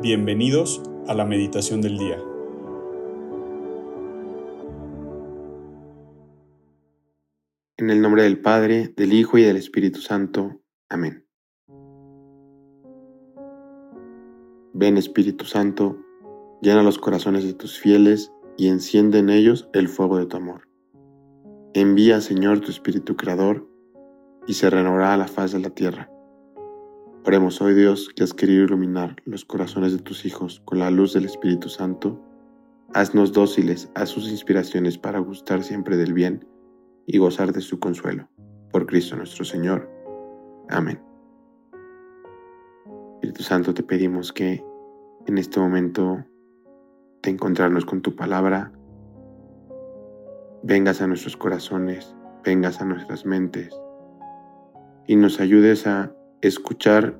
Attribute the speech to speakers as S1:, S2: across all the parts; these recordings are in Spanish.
S1: Bienvenidos a la meditación del día.
S2: En el nombre del Padre, del Hijo y del Espíritu Santo. Amén. Ven Espíritu Santo, llena los corazones de tus fieles y enciende en ellos el fuego de tu amor. Envía, Señor, tu Espíritu Creador, y se renovará la faz de la tierra. Oremos hoy Dios que has querido iluminar los corazones de tus hijos con la luz del Espíritu Santo. Haznos dóciles a sus inspiraciones para gustar siempre del bien y gozar de su consuelo. Por Cristo nuestro Señor. Amén. Espíritu Santo, te pedimos que en este momento de encontrarnos con tu palabra, vengas a nuestros corazones, vengas a nuestras mentes y nos ayudes a escuchar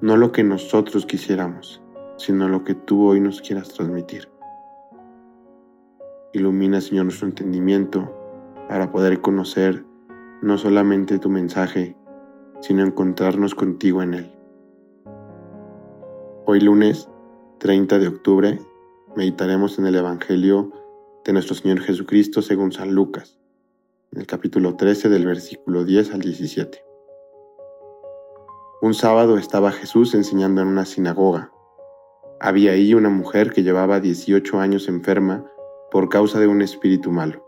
S2: no lo que nosotros quisiéramos, sino lo que tú hoy nos quieras transmitir. Ilumina, Señor, nuestro entendimiento para poder conocer no solamente tu mensaje, sino encontrarnos contigo en él. Hoy lunes 30 de octubre meditaremos en el Evangelio de nuestro Señor Jesucristo según San Lucas, en el capítulo 13 del versículo 10 al 17. Un sábado estaba Jesús enseñando en una sinagoga. Había ahí una mujer que llevaba 18 años enferma por causa de un espíritu malo.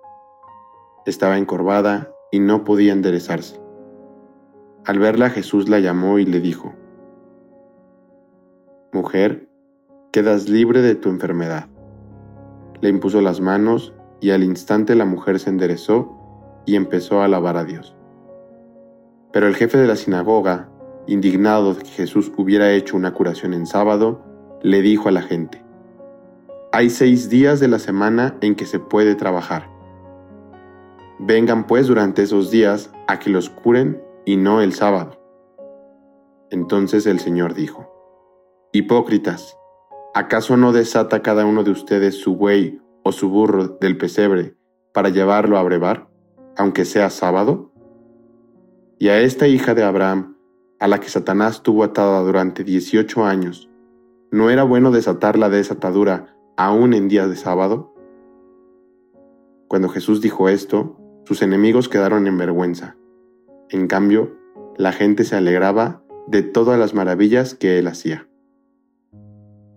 S2: Estaba encorvada y no podía enderezarse. Al verla Jesús la llamó y le dijo, Mujer, quedas libre de tu enfermedad. Le impuso las manos y al instante la mujer se enderezó y empezó a alabar a Dios. Pero el jefe de la sinagoga, indignado de que Jesús hubiera hecho una curación en sábado, le dijo a la gente, Hay seis días de la semana en que se puede trabajar. Vengan pues durante esos días a que los curen y no el sábado. Entonces el Señor dijo, Hipócritas, ¿acaso no desata cada uno de ustedes su buey o su burro del pesebre para llevarlo a brevar, aunque sea sábado? Y a esta hija de Abraham, a la que Satanás tuvo atada durante 18 años, ¿no era bueno desatarla de esa atadura aún en días de sábado? Cuando Jesús dijo esto, sus enemigos quedaron en vergüenza. En cambio, la gente se alegraba de todas las maravillas que él hacía.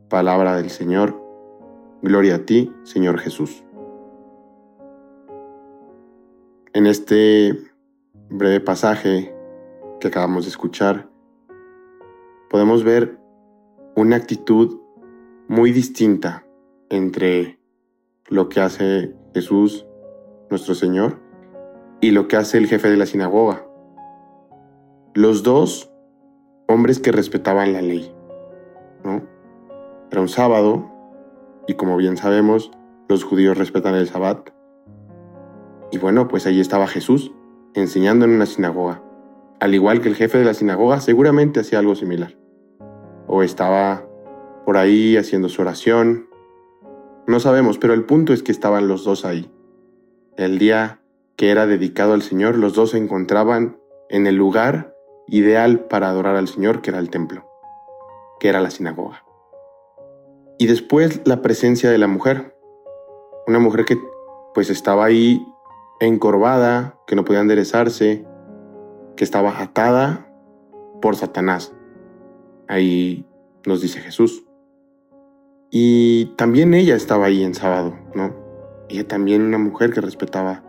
S2: Palabra del Señor. Gloria a ti, Señor Jesús. En este breve pasaje que acabamos de escuchar, podemos ver una actitud muy distinta entre lo que hace Jesús, nuestro Señor, y lo que hace el jefe de la sinagoga. Los dos hombres que respetaban la ley. ¿no? Era un sábado y como bien sabemos, los judíos respetan el sabbat. Y bueno, pues ahí estaba Jesús enseñando en una sinagoga al igual que el jefe de la sinagoga, seguramente hacía algo similar. O estaba por ahí haciendo su oración. No sabemos, pero el punto es que estaban los dos ahí. El día que era dedicado al Señor, los dos se encontraban en el lugar ideal para adorar al Señor, que era el templo, que era la sinagoga. Y después la presencia de la mujer, una mujer que pues estaba ahí encorvada, que no podía enderezarse, que estaba atada por Satanás. Ahí nos dice Jesús. Y también ella estaba ahí en sábado, ¿no? Ella también una mujer que respetaba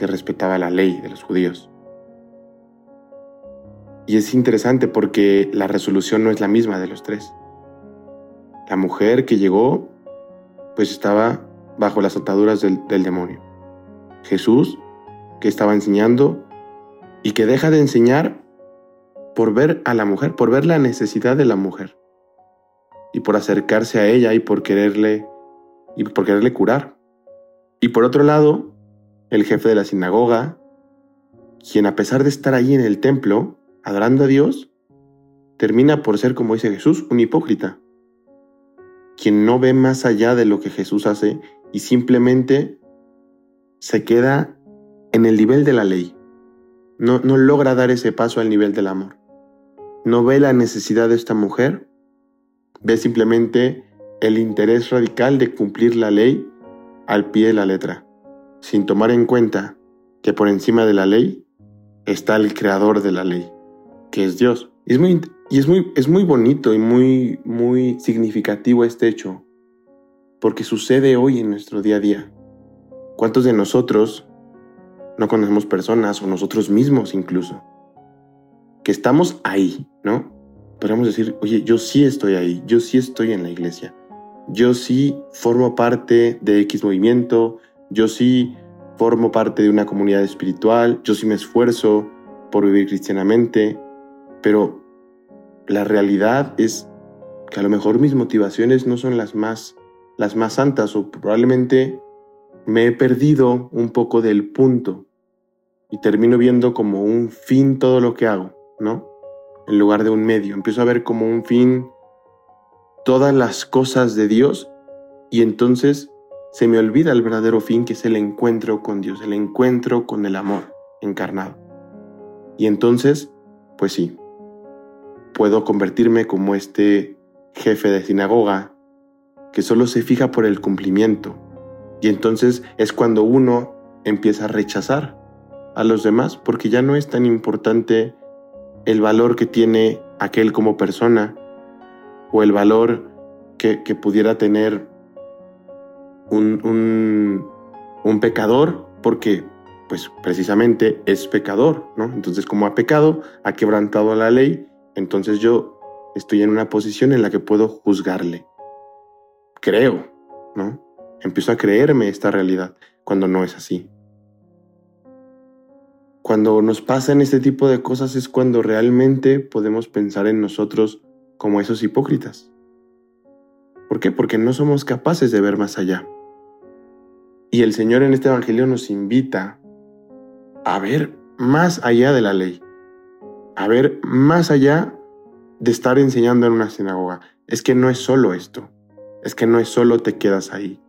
S2: que respetaba la ley de los judíos. Y es interesante porque la resolución no es la misma de los tres. La mujer que llegó, pues estaba bajo las ataduras del, del demonio. Jesús, que estaba enseñando, y que deja de enseñar por ver a la mujer, por ver la necesidad de la mujer y por acercarse a ella y por quererle y por quererle curar. Y por otro lado, el jefe de la sinagoga, quien a pesar de estar allí en el templo adorando a Dios, termina por ser, como dice Jesús, un hipócrita, quien no ve más allá de lo que Jesús hace y simplemente se queda en el nivel de la ley no, logra dar ese paso al nivel del amor. No ve la necesidad de esta mujer ve simplemente el interés radical de cumplir la ley al pie de la letra, sin tomar en cuenta que por encima de la ley está el creador de la ley, que es Dios. Y es muy, y es muy, es muy bonito y muy, muy significativo este hecho, porque sucede hoy en nuestro día a día. ¿Cuántos de nosotros no conocemos personas o nosotros mismos incluso? Que estamos ahí, ¿no? Podemos decir, oye, yo sí estoy ahí, yo sí estoy en la iglesia, yo sí formo parte de X movimiento, yo sí formo parte de una comunidad espiritual, yo sí me esfuerzo por vivir cristianamente, pero la realidad es que a lo mejor mis motivaciones no son las más las más santas o probablemente me he perdido un poco del punto y termino viendo como un fin todo lo que hago, ¿no? En lugar de un medio. Empiezo a ver como un fin todas las cosas de Dios y entonces se me olvida el verdadero fin que es el encuentro con Dios, el encuentro con el amor encarnado. Y entonces, pues sí, puedo convertirme como este jefe de sinagoga que solo se fija por el cumplimiento. Y entonces es cuando uno empieza a rechazar a los demás porque ya no es tan importante el valor que tiene aquel como persona o el valor que, pudiera tener un, un, un, pecador porque pues precisamente es pecador, ¿no? Entonces como ha pecado, ha quebrantado la ley, entonces yo estoy en una posición en la que puedo juzgarle creo, ¿no? Empiezo a creerme esta realidad cuando no es así. Cuando nos pasan este tipo de cosas es cuando realmente podemos pensar en nosotros como esos hipócritas. ¿Por qué? Porque no somos capaces de ver más allá. Y el Señor en este Evangelio nos invita a ver más allá de la ley, a ver más allá de estar enseñando en una sinagoga. Es que no es solo esto es que no es solo te quedas ahí.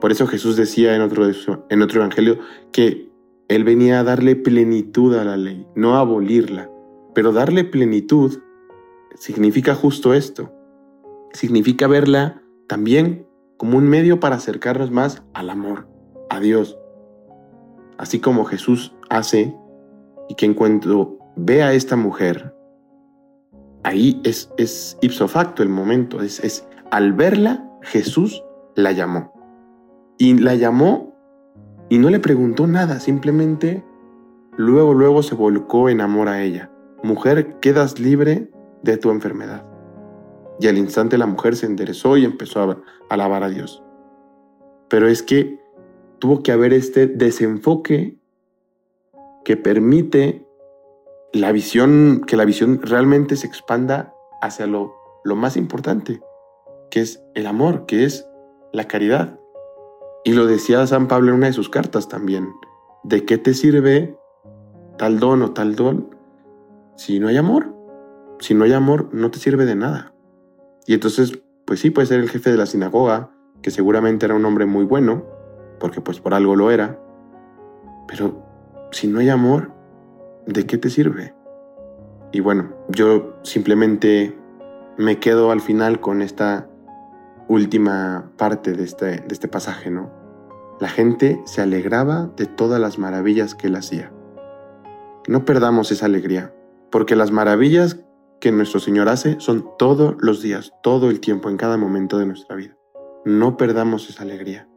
S2: Por eso Jesús decía en otro, en otro evangelio que Él venía a darle plenitud a la ley, no a abolirla. Pero darle plenitud significa justo esto. Significa verla también como un medio para acercarnos más al amor, a Dios. Así como Jesús hace y que en cuanto ve a esta mujer, ahí es, ipso facto el momento, es al verla, Jesús la llamó. Y la llamó y no le preguntó nada, simplemente luego, luego se volcó en amor a ella. Mujer, quedas libre de tu enfermedad. Y al instante la mujer se enderezó y empezó a alabar a Dios. Pero es que tuvo que haber este desenfoque que permite la visión, que la visión realmente se expanda hacia lo, lo más importante, que es el amor, que es la caridad. Y lo decía San Pablo en una de sus cartas también. ¿De qué te sirve tal don o tal don si no hay amor? Si no hay amor, no te sirve de nada. Y entonces, pues sí, puede ser el jefe de la sinagoga, que seguramente era un hombre muy bueno, porque pues por algo lo era. Pero si no hay amor, ¿de qué te sirve? Y bueno, yo simplemente me quedo al final con esta última parte de este, de este pasaje, ¿no? La gente se alegraba de todas las maravillas que él hacía. No perdamos esa alegría, porque las maravillas que nuestro Señor hace son todos los días, todo el tiempo, en cada momento de nuestra vida. No perdamos esa alegría.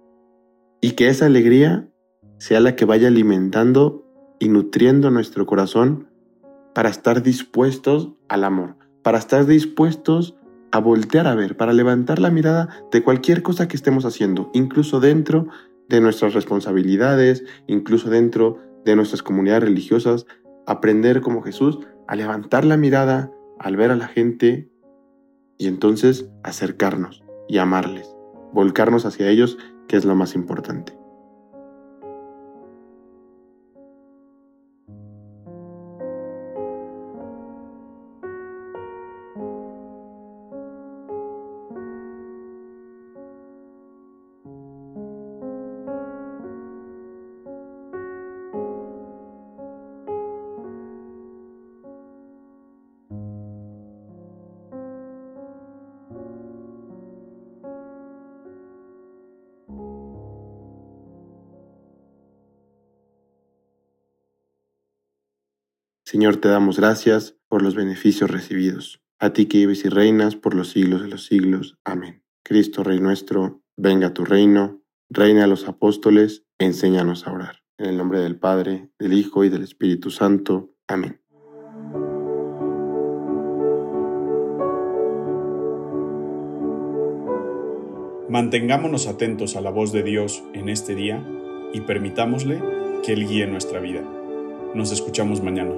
S2: Y que esa alegría sea la que vaya alimentando y nutriendo nuestro corazón para estar dispuestos al amor, para estar dispuestos a voltear a ver, para levantar la mirada de cualquier cosa que estemos haciendo, incluso dentro de nuestras responsabilidades, incluso dentro de nuestras comunidades religiosas, aprender como Jesús a levantar la mirada al ver a la gente y entonces acercarnos y amarles, volcarnos hacia ellos, que es lo más importante. Señor, te damos gracias por los beneficios recibidos. A ti que vives y reinas por los siglos de los siglos. Amén. Cristo, Rey nuestro, venga a tu reino, reina a los apóstoles, enséñanos a orar. En el nombre del Padre, del Hijo y del Espíritu Santo. Amén.
S1: Mantengámonos atentos a la voz de Dios en este día y permitámosle que Él guíe nuestra vida. Nos escuchamos mañana.